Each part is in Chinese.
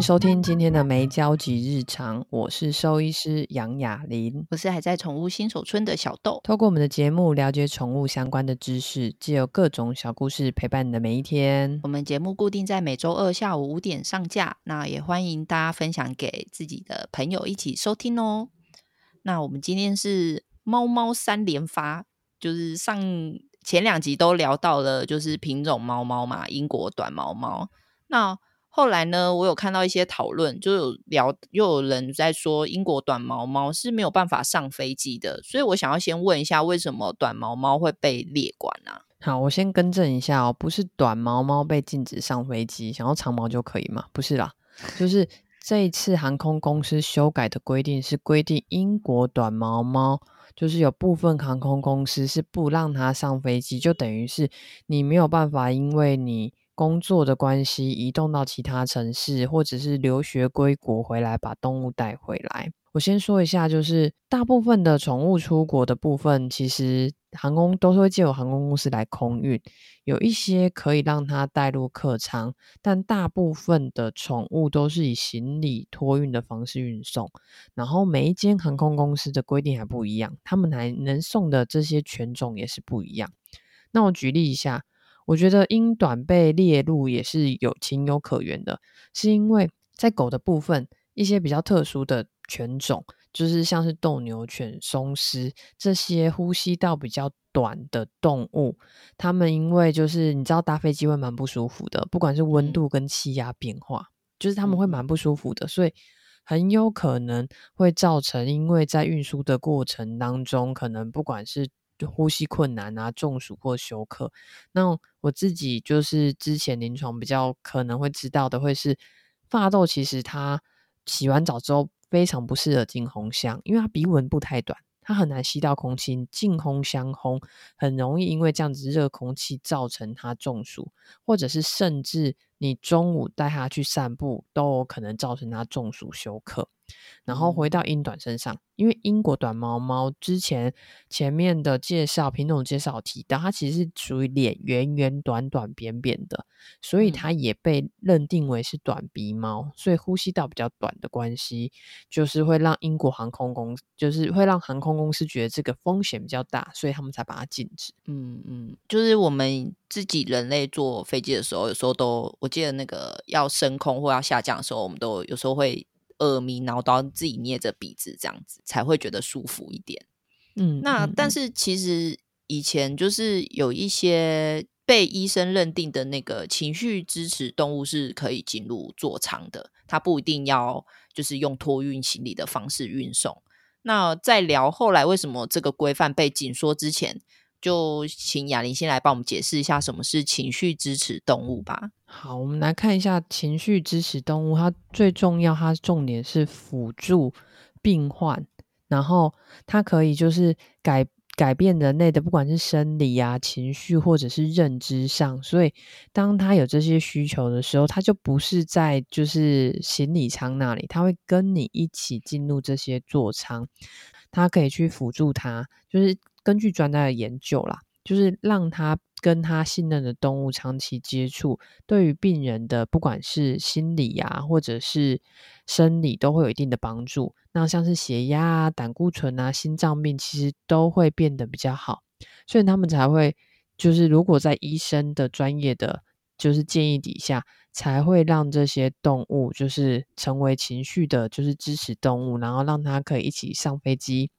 迎收听今天的没交集日常，我是兽医师杨雅琳，我是还在宠物新手村的小豆。透过我们的节目了解宠物相关的知识，既有各种小故事陪伴你的每一天。我们节目固定在每周二下午五点上架，那也欢迎大家分享给自己的朋友一起收听哦。那我们今天是猫猫三连发，就是上前两集都聊到了，就是品种猫猫嘛，英国短毛猫。那后来呢，我有看到一些讨论，就有聊，又有人在说英国短毛猫是没有办法上飞机的，所以我想要先问一下，为什么短毛猫会被列管呢、啊？好，我先更正一下哦，不是短毛猫被禁止上飞机，想要长毛就可以吗？不是啦，就是这一次航空公司修改的规定是规定英国短毛猫，就是有部分航空公司是不让它上飞机，就等于是你没有办法，因为你。工作的关系，移动到其他城市，或者是留学归国回来，把动物带回来。我先说一下，就是大部分的宠物出国的部分，其实航空都会借由航空公司来空运，有一些可以让它带入客舱，但大部分的宠物都是以行李托运的方式运送。然后每一间航空公司的规定还不一样，他们还能送的这些犬种也是不一样。那我举例一下。我觉得英短被列入也是有情有可原的，是因为在狗的部分，一些比较特殊的犬种，就是像是斗牛犬、松狮这些呼吸道比较短的动物，它们因为就是你知道搭飞机会蛮不舒服的，不管是温度跟气压变化，嗯、就是他们会蛮不舒服的，所以很有可能会造成因为在运输的过程当中，可能不管是呼吸困难啊，中暑或休克。那我自己就是之前临床比较可能会知道的，会是法斗，其实它洗完澡之后非常不适合进烘箱，因为它鼻纹不太短，它很难吸到空气，进烘箱烘很容易因为这样子热空气造成它中暑，或者是甚至你中午带它去散步都有可能造成它中暑休克。然后回到英短身上，因为英国短毛猫之前前面的介绍品种介绍提到，它其实是属于脸圆圆、短短、扁扁的，所以它也被认定为是短鼻猫。所以呼吸道比较短的关系，就是会让英国航空公司，就是会让航空公司觉得这个风险比较大，所以他们才把它禁止。嗯嗯，就是我们自己人类坐飞机的时候，有时候都我记得那个要升空或要下降的时候，我们都有时候会。耳鸣，然后都要自己捏着鼻子，这样子才会觉得舒服一点。嗯，那但是其实以前就是有一些被医生认定的那个情绪支持动物是可以进入座舱的，它不一定要就是用托运行李的方式运送。那在聊后来为什么这个规范被紧缩之前，就请雅琳先来帮我们解释一下什么是情绪支持动物吧。好，我们来看一下情绪支持动物，它最重要，它重点是辅助病患，然后它可以就是改改变人类的不管是生理啊、情绪或者是认知上，所以当它有这些需求的时候，它就不是在就是行李舱那里，它会跟你一起进入这些座舱，它可以去辅助它，就是。根据专家的研究啦，就是让他跟他信任的动物长期接触，对于病人的不管是心理啊，或者是生理，都会有一定的帮助。那像是血压啊、胆固醇啊、心脏病，其实都会变得比较好。所以他们才会，就是如果在医生的专业的就是建议底下，才会让这些动物就是成为情绪的，就是支持动物，然后让它可以一起上飞机。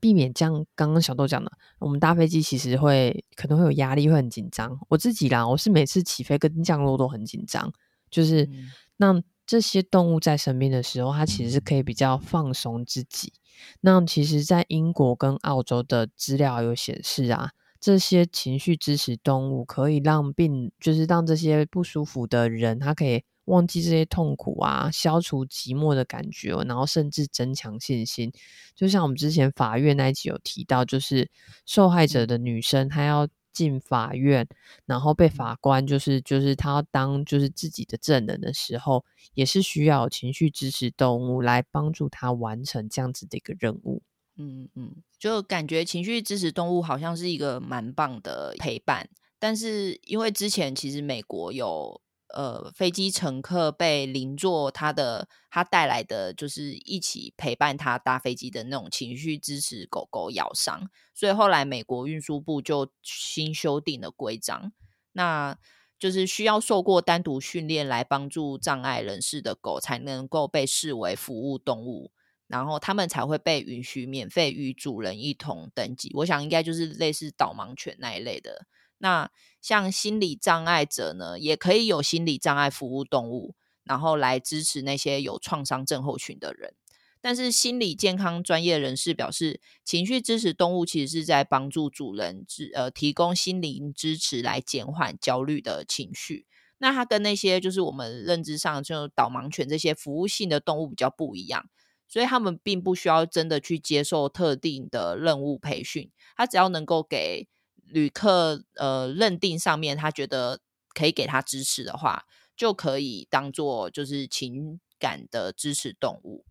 避免像刚刚小豆讲的，我们搭飞机其实会可能会有压力，会很紧张。我自己啦，我是每次起飞跟降落都很紧张。就是那这些动物在身边的时候，它其实是可以比较放松自己。那其实，在英国跟澳洲的资料有显示啊，这些情绪支持动物可以让病，就是让这些不舒服的人，他可以。忘记这些痛苦啊，消除寂寞的感觉，然后甚至增强信心。就像我们之前法院那一集有提到，就是受害者的女生，她要进法院，然后被法官就是就是她要当就是自己的证人的时候，也是需要情绪支持动物来帮助她完成这样子的一个任务。嗯嗯，就感觉情绪支持动物好像是一个蛮棒的陪伴，但是因为之前其实美国有。呃飞机乘客被邻座他的他带来的就是一起陪伴他搭飞机的那种情绪支持狗狗咬伤，所以后来美国运输部就新修订了规章，那就是需要受过单独训练来帮助障碍人士的狗才能够被视为服务动物。然后他们才会被允许免费与主人一同登记。我想应该就是类似导盲犬那一类的。那像心理障碍者呢，也可以有心理障碍服务动物，然后来支持那些有创伤症候群的人。但是心理健康专业人士表示，情绪支持动物其实是在帮助主人支呃提供心灵支持来减缓焦虑的情绪。那它跟那些就是我们认知上就导盲犬这些服务性的动物比较不一样。所以他们并不需要真的去接受特定的任务培训，它只要能够给旅客呃认定上面他觉得可以给他支持的话，就可以当做就是情感的支持动物。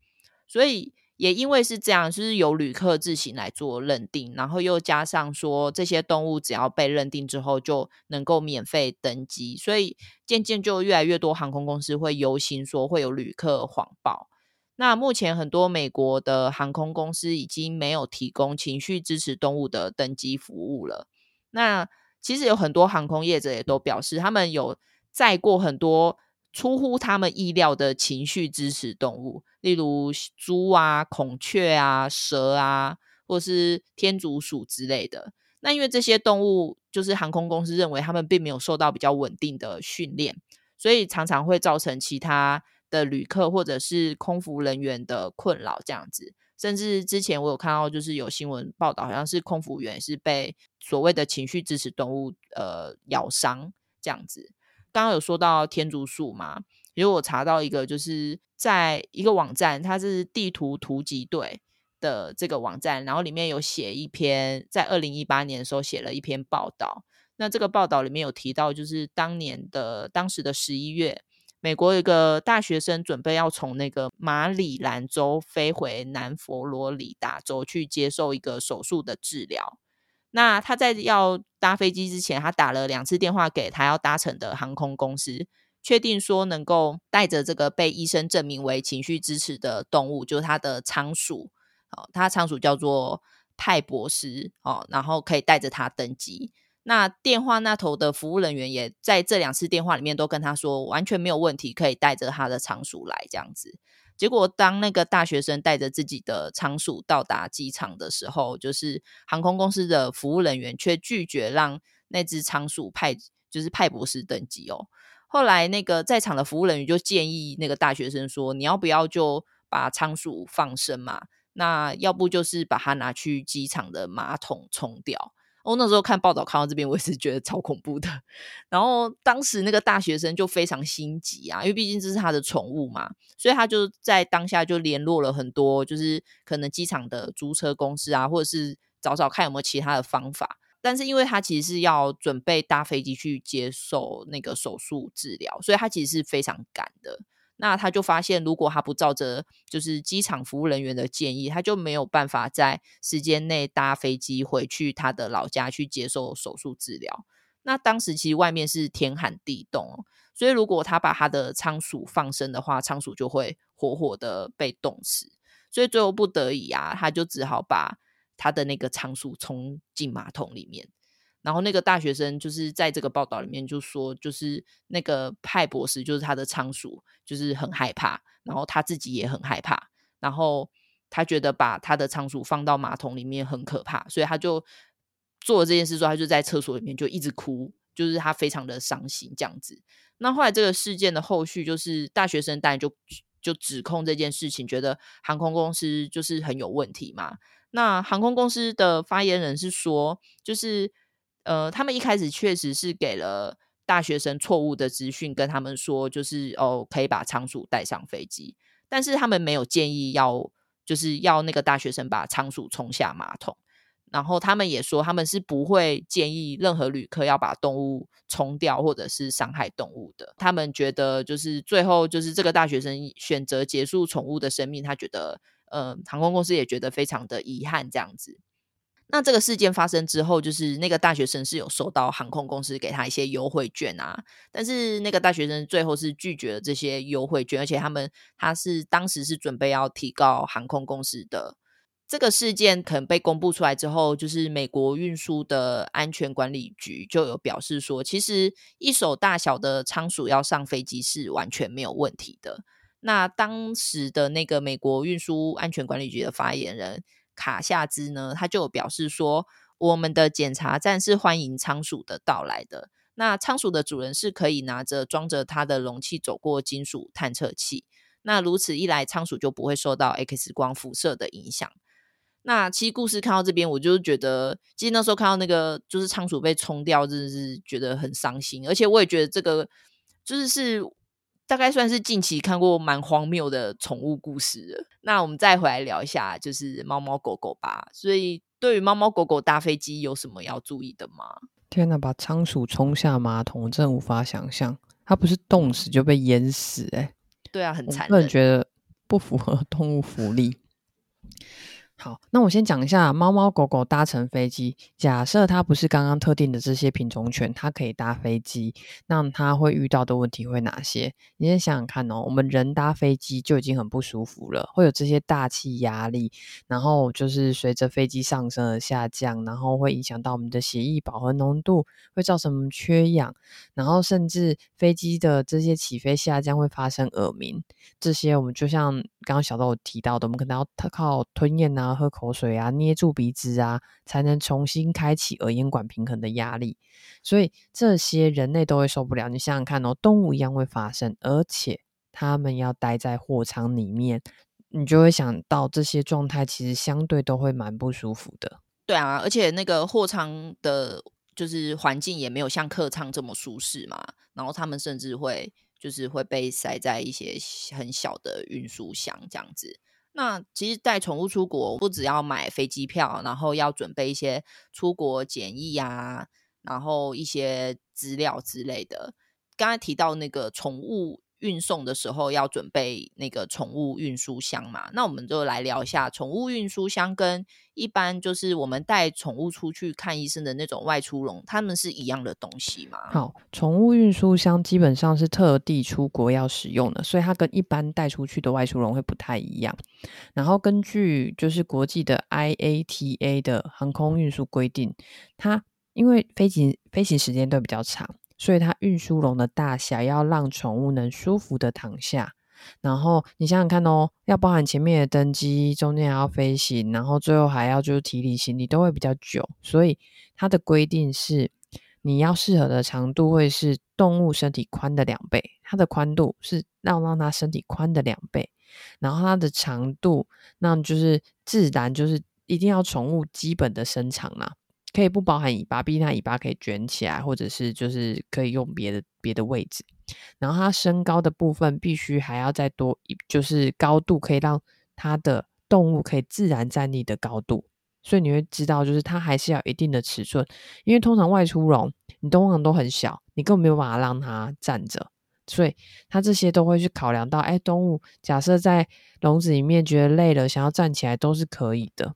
所以也因为是这样，就是由旅客自行来做认定，然后又加上说这些动物只要被认定之后就能够免费登机，所以渐渐就越来越多航空公司会忧心说会有旅客谎报。那目前很多美国的航空公司已经没有提供情绪支持动物的登机服务了。那其实有很多航空业者也都表示，他们有载过很多出乎他们意料的情绪支持动物，例如猪啊、孔雀啊、蛇啊，或是天竺鼠之类的。那因为这些动物，就是航空公司认为他们并没有受到比较稳定的训练，所以常常会造成其他。的旅客或者是空服人员的困扰这样子，甚至之前我有看到，就是有新闻报道，好像是空服员是被所谓的情绪支持动物呃咬伤这样子。刚刚有说到天竺鼠嘛，因为我查到一个，就是在一个网站，它是地图突击队的这个网站，然后里面有写一篇，在二零一八年的时候写了一篇报道。那这个报道里面有提到，就是当年的当时的十一月。美国有一个大学生准备要从那个马里兰州飞回南佛罗里达州去接受一个手术的治疗。那他在要搭飞机之前，他打了两次电话给他要搭乘的航空公司，确定说能够带着这个被医生证明为情绪支持的动物，就是他的仓鼠。哦，他仓鼠叫做派博斯。哦，然后可以带着他登机。那电话那头的服务人员也在这两次电话里面都跟他说，完全没有问题，可以带着他的仓鼠来这样子。结果当那个大学生带着自己的仓鼠到达机场的时候，就是航空公司的服务人员却拒绝让那只仓鼠派，就是派博士登机哦。后来那个在场的服务人员就建议那个大学生说：“你要不要就把仓鼠放生嘛？那要不就是把它拿去机场的马桶冲掉。”我那时候看报道看到这边，我也是觉得超恐怖的。然后当时那个大学生就非常心急啊，因为毕竟这是他的宠物嘛，所以他就在当下就联络了很多，就是可能机场的租车公司啊，或者是找找看有没有其他的方法。但是因为他其实是要准备搭飞机去接受那个手术治疗，所以他其实是非常赶的。那他就发现，如果他不照着就是机场服务人员的建议，他就没有办法在时间内搭飞机回去他的老家去接受手术治疗。那当时其实外面是天寒地冻，所以如果他把他的仓鼠放生的话，仓鼠就会活活的被冻死。所以最后不得已啊，他就只好把他的那个仓鼠冲进马桶里面。然后那个大学生就是在这个报道里面就说，就是那个派博士就是他的仓鼠，就是很害怕，然后他自己也很害怕，然后他觉得把他的仓鼠放到马桶里面很可怕，所以他就做了这件事之后，他就在厕所里面就一直哭，就是他非常的伤心这样子。那后来这个事件的后续就是大学生当然就就指控这件事情，觉得航空公司就是很有问题嘛。那航空公司的发言人是说，就是。呃，他们一开始确实是给了大学生错误的资讯，跟他们说就是哦，可以把仓鼠带上飞机，但是他们没有建议要就是要那个大学生把仓鼠冲下马桶，然后他们也说他们是不会建议任何旅客要把动物冲掉或者是伤害动物的。他们觉得就是最后就是这个大学生选择结束宠物的生命，他觉得呃航空公司也觉得非常的遗憾这样子。那这个事件发生之后，就是那个大学生是有收到航空公司给他一些优惠券啊，但是那个大学生最后是拒绝了这些优惠券，而且他们他是当时是准备要提告航空公司的。这个事件可能被公布出来之后，就是美国运输的安全管理局就有表示说，其实一手大小的仓鼠要上飞机是完全没有问题的。那当时的那个美国运输安全管理局的发言人。卡夏兹呢，他就表示说，我们的检查站是欢迎仓鼠的到来的。那仓鼠的主人是可以拿着装着它的容器走过金属探测器。那如此一来，仓鼠就不会受到 X 光辐射的影响。那其实故事看到这边，我就觉得，其实那时候看到那个就是仓鼠被冲掉，真的是觉得很伤心。而且我也觉得这个就是是。大概算是近期看过蛮荒谬的宠物故事了。那我们再回来聊一下，就是猫猫狗狗吧。所以，对于猫猫狗狗搭飞机有什么要注意的吗？天哪，把仓鼠冲下马桶，真无法想象。它不是冻死就被淹死，欸，哎，对啊，很残忍。我个人觉得不符合动物福利。好，那我先讲一下猫猫狗狗搭乘飞机。假设它不是刚刚特定的这些品种犬，它可以搭飞机，那它会遇到的问题会哪些？你先想想看哦。我们人搭飞机就已经很不舒服了，会有这些大气压力，然后就是随着飞机上升而下降，然后会影响到我们的血液饱和浓度，会造成缺氧，然后甚至飞机的这些起飞下降会发生耳鸣。这些我们就像刚刚小豆提到的，我们可能要靠吞咽啊。啊喝口水啊，捏住鼻子啊，才能重新开启耳咽管平衡的压力。所以这些人类都会受不了。你想想看哦，动物一样会发生，而且他们要待在货舱里面，你就会想到这些状态其实相对都会蛮不舒服的。对啊，而且那个货舱的，就是环境也没有像客舱这么舒适嘛。然后他们甚至会就是会被塞在一些很小的运输箱这样子。那其实带宠物出国，不只要买飞机票，然后要准备一些出国检疫啊，然后一些资料之类的。刚才提到那个宠物。运送的时候要准备那个宠物运输箱嘛？那我们就来聊一下宠物运输箱跟一般就是我们带宠物出去看医生的那种外出笼，它们是一样的东西吗？好，宠物运输箱基本上是特地出国要使用的，所以它跟一般带出去的外出笼会不太一样。然后根据就是国际的 IATA 的航空运输规定，它因为飞行飞行时间都比较长。所以它运输笼的大小要让宠物能舒服的躺下，然后你想想看哦，要包含前面的登机，中间还要飞行，然后最后还要就是提离行李，都会比较久。所以它的规定是，你要适合的长度会是动物身体宽的两倍，它的宽度是要让它身体宽的两倍，然后它的长度，那就是自然就是一定要宠物基本的身长啦。可以不包含尾巴，毕竟它尾巴可以卷起来，或者是就是可以用别的别的位置。然后它身高的部分必须还要再多，就是高度可以让它的动物可以自然站立的高度。所以你会知道，就是它还是要一定的尺寸，因为通常外出笼你通常都很小，你根本没有办法让它站着，所以它这些都会去考量到，哎，动物假设在笼子里面觉得累了，想要站起来都是可以的。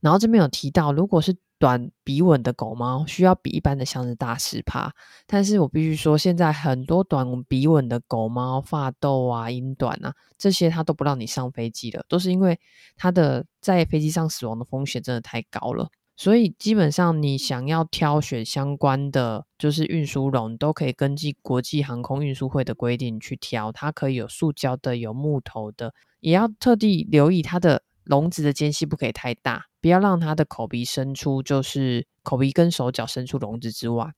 然后这边有提到，如果是短鼻吻的狗猫，需要比一般的箱子大十趴。但是我必须说，现在很多短鼻吻的狗猫，发斗啊、英短啊，这些它都不让你上飞机了，都是因为它的在飞机上死亡的风险真的太高了。所以基本上你想要挑选相关的，就是运输笼，都可以根据国际航空运输会的规定去挑。它可以有塑胶的，有木头的，也要特地留意它的。笼子的间隙不可以太大，不要让它的口鼻伸出，就是口鼻跟手脚伸出笼子之外。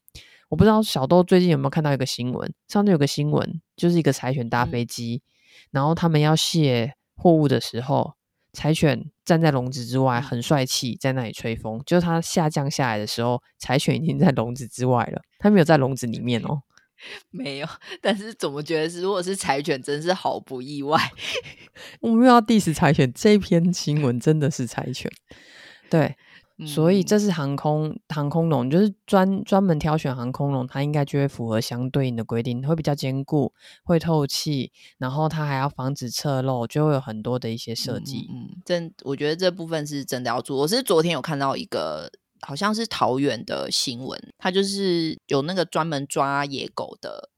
我不知道小豆最近有没有看到一个新闻，上次有个新闻，就是一个柴犬搭飞机，嗯、然后他们要卸货物的时候，柴犬站在笼子之外，很帅气，在那里吹风。就是它下降下来的时候，柴犬已经在笼子之外了，它没有在笼子里面哦。没有，但是怎么觉得是如果是柴犬，真是毫不意外。我们要 diss 柴犬，这篇新闻真的是柴犬。对，所以这是航空航空笼，就是专专门挑选航空笼，它应该就会符合相对应的规定，会比较坚固，会透气，然后它还要防止侧漏，就会有很多的一些设计。嗯，嗯，真我觉得这部分是真的要做。我是昨天有看到一个，好像是桃园的新闻，它就是有那个专门抓野狗的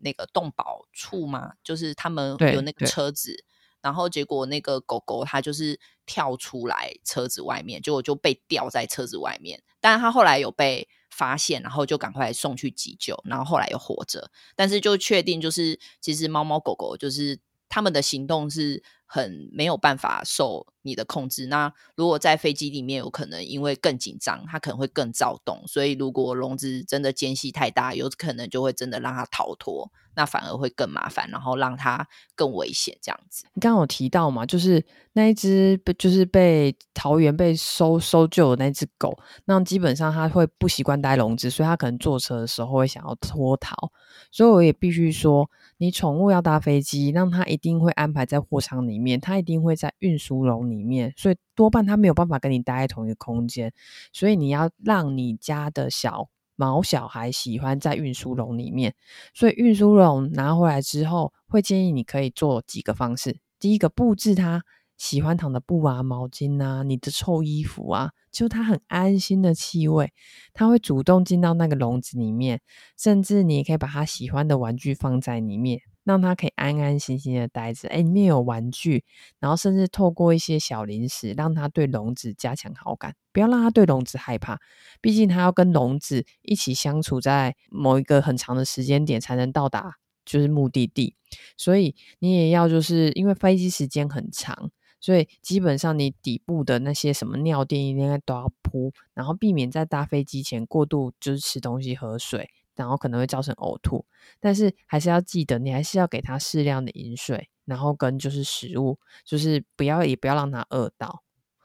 那个动保处嘛，就是他们有那个车子。然后结果那个狗狗它就是跳出来车子外面，结果就被吊在车子外面。但是它后来有被发现，然后就赶快送去急救，然后后来又活着。但是就确定就是，其实猫猫狗狗就是他们的行动是很没有办法受你的控制。那如果在飞机里面，有可能因为更紧张，它可能会更躁动。所以如果笼子真的间隙太大，有可能就会真的让它逃脱。那反而会更麻烦，然后让它更危险，这样子。你刚刚有提到嘛，就是那一只，就是被桃园被收收救的那只狗，那基本上它会不习惯待笼子，所以它可能坐车的时候会想要脱逃。所以我也必须说，你宠物要搭飞机，那它一定会安排在货舱里面，面它一定会在运输笼里面，所以多半它没有办法跟你待在同一个空间。所以你要让你家的小。毛小孩喜欢在运输笼里面，所以运输笼拿回来之后，会建议你可以做几个方式。第一个，布置它喜欢躺的布啊、毛巾啊、你的臭衣服啊，就它很安心的气味，它会主动进到那个笼子里面，甚至你也可以把它喜欢的玩具放在里面。让他可以安安心心的待着，哎，里面有玩具，然后甚至透过一些小零食，让他对笼子加强好感，不要让他对笼子害怕。毕竟他要跟笼子一起相处在某一个很长的时间点，才能到达就是目的地。所以你也要就是因为飞机时间很长，所以基本上你底部的那些什么尿垫应该都要铺，然后避免在搭飞机前过度就是吃东西喝水。然后可能会造成呕吐，但是还是要记得，你还是要给他适量的饮水，然后跟就是食物，就是不要也不要让他饿到，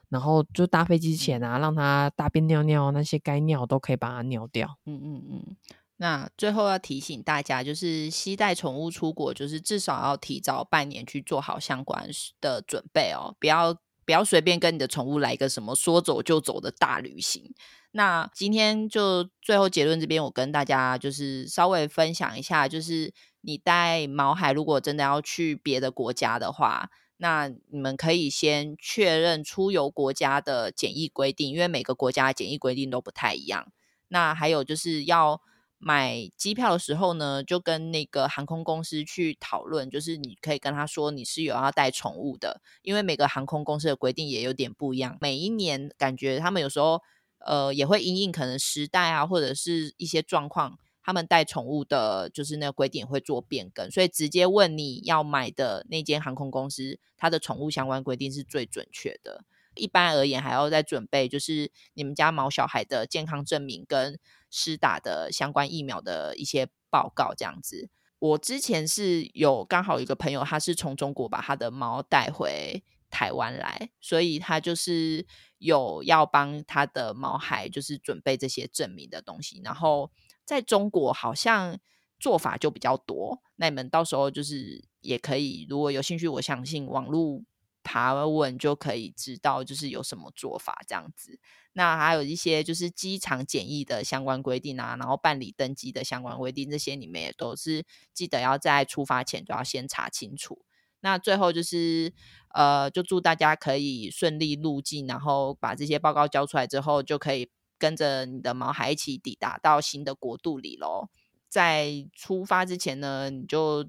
然后就搭飞机前啊，让他大便尿尿那些该尿都可以把它尿掉。嗯嗯嗯。那最后要提醒大家，就是携带宠物出国，就是至少要提早半年去做好相关的准备哦，不要不要随便跟你的宠物来一个什么说走就走的大旅行。那今天就最后结论这边，我跟大家就是稍微分享一下，就是你带毛孩如果真的要去别的国家的话，那你们可以先确认出游国家的检疫规定，因为每个国家的检疫规定都不太一样。那还有就是要买机票的时候呢，就跟那个航空公司去讨论，就是你可以跟他说你是有要带宠物的，因为每个航空公司的规定也有点不一样，每一年感觉他们有时候。呃，也会因应可能时代啊，或者是一些状况，他们带宠物的，就是那个规定会做变更，所以直接问你要买的那间航空公司，它的宠物相关规定是最准确的。一般而言，还要再准备就是你们家毛小孩的健康证明跟施打的相关疫苗的一些报告，这样子。我之前是有刚好一个朋友，他是从中国把他的猫带回台湾来，所以他就是。有要帮他的毛孩，就是准备这些证明的东西。然后在中国好像做法就比较多，那你们到时候就是也可以，如果有兴趣，我相信网络爬文就可以知道，就是有什么做法这样子。那还有一些就是机场检疫的相关规定啊，然后办理登机的相关规定，这些你们也都是记得要在出发前都要先查清楚。那最后就是，呃，就祝大家可以顺利入境，然后把这些报告交出来之后，就可以跟着你的毛孩一起抵达到新的国度里喽。在出发之前呢，你就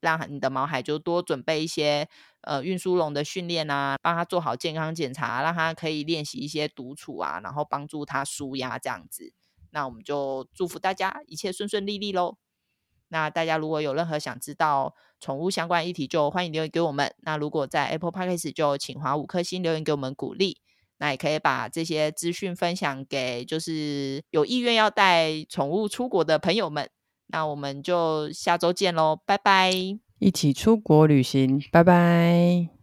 让你的毛孩就多准备一些呃运输笼的训练啊，帮他做好健康检查，让他可以练习一些独处啊，然后帮助他舒压这样子。那我们就祝福大家一切顺顺利利喽。那大家如果有任何想知道宠物相关议题，就欢迎留言给我们。那如果在 Apple Podcast 就请划五颗星留言给我们鼓励。那也可以把这些资讯分享给就是有意愿要带宠物出国的朋友们。那我们就下周见喽，拜拜！一起出国旅行，拜拜。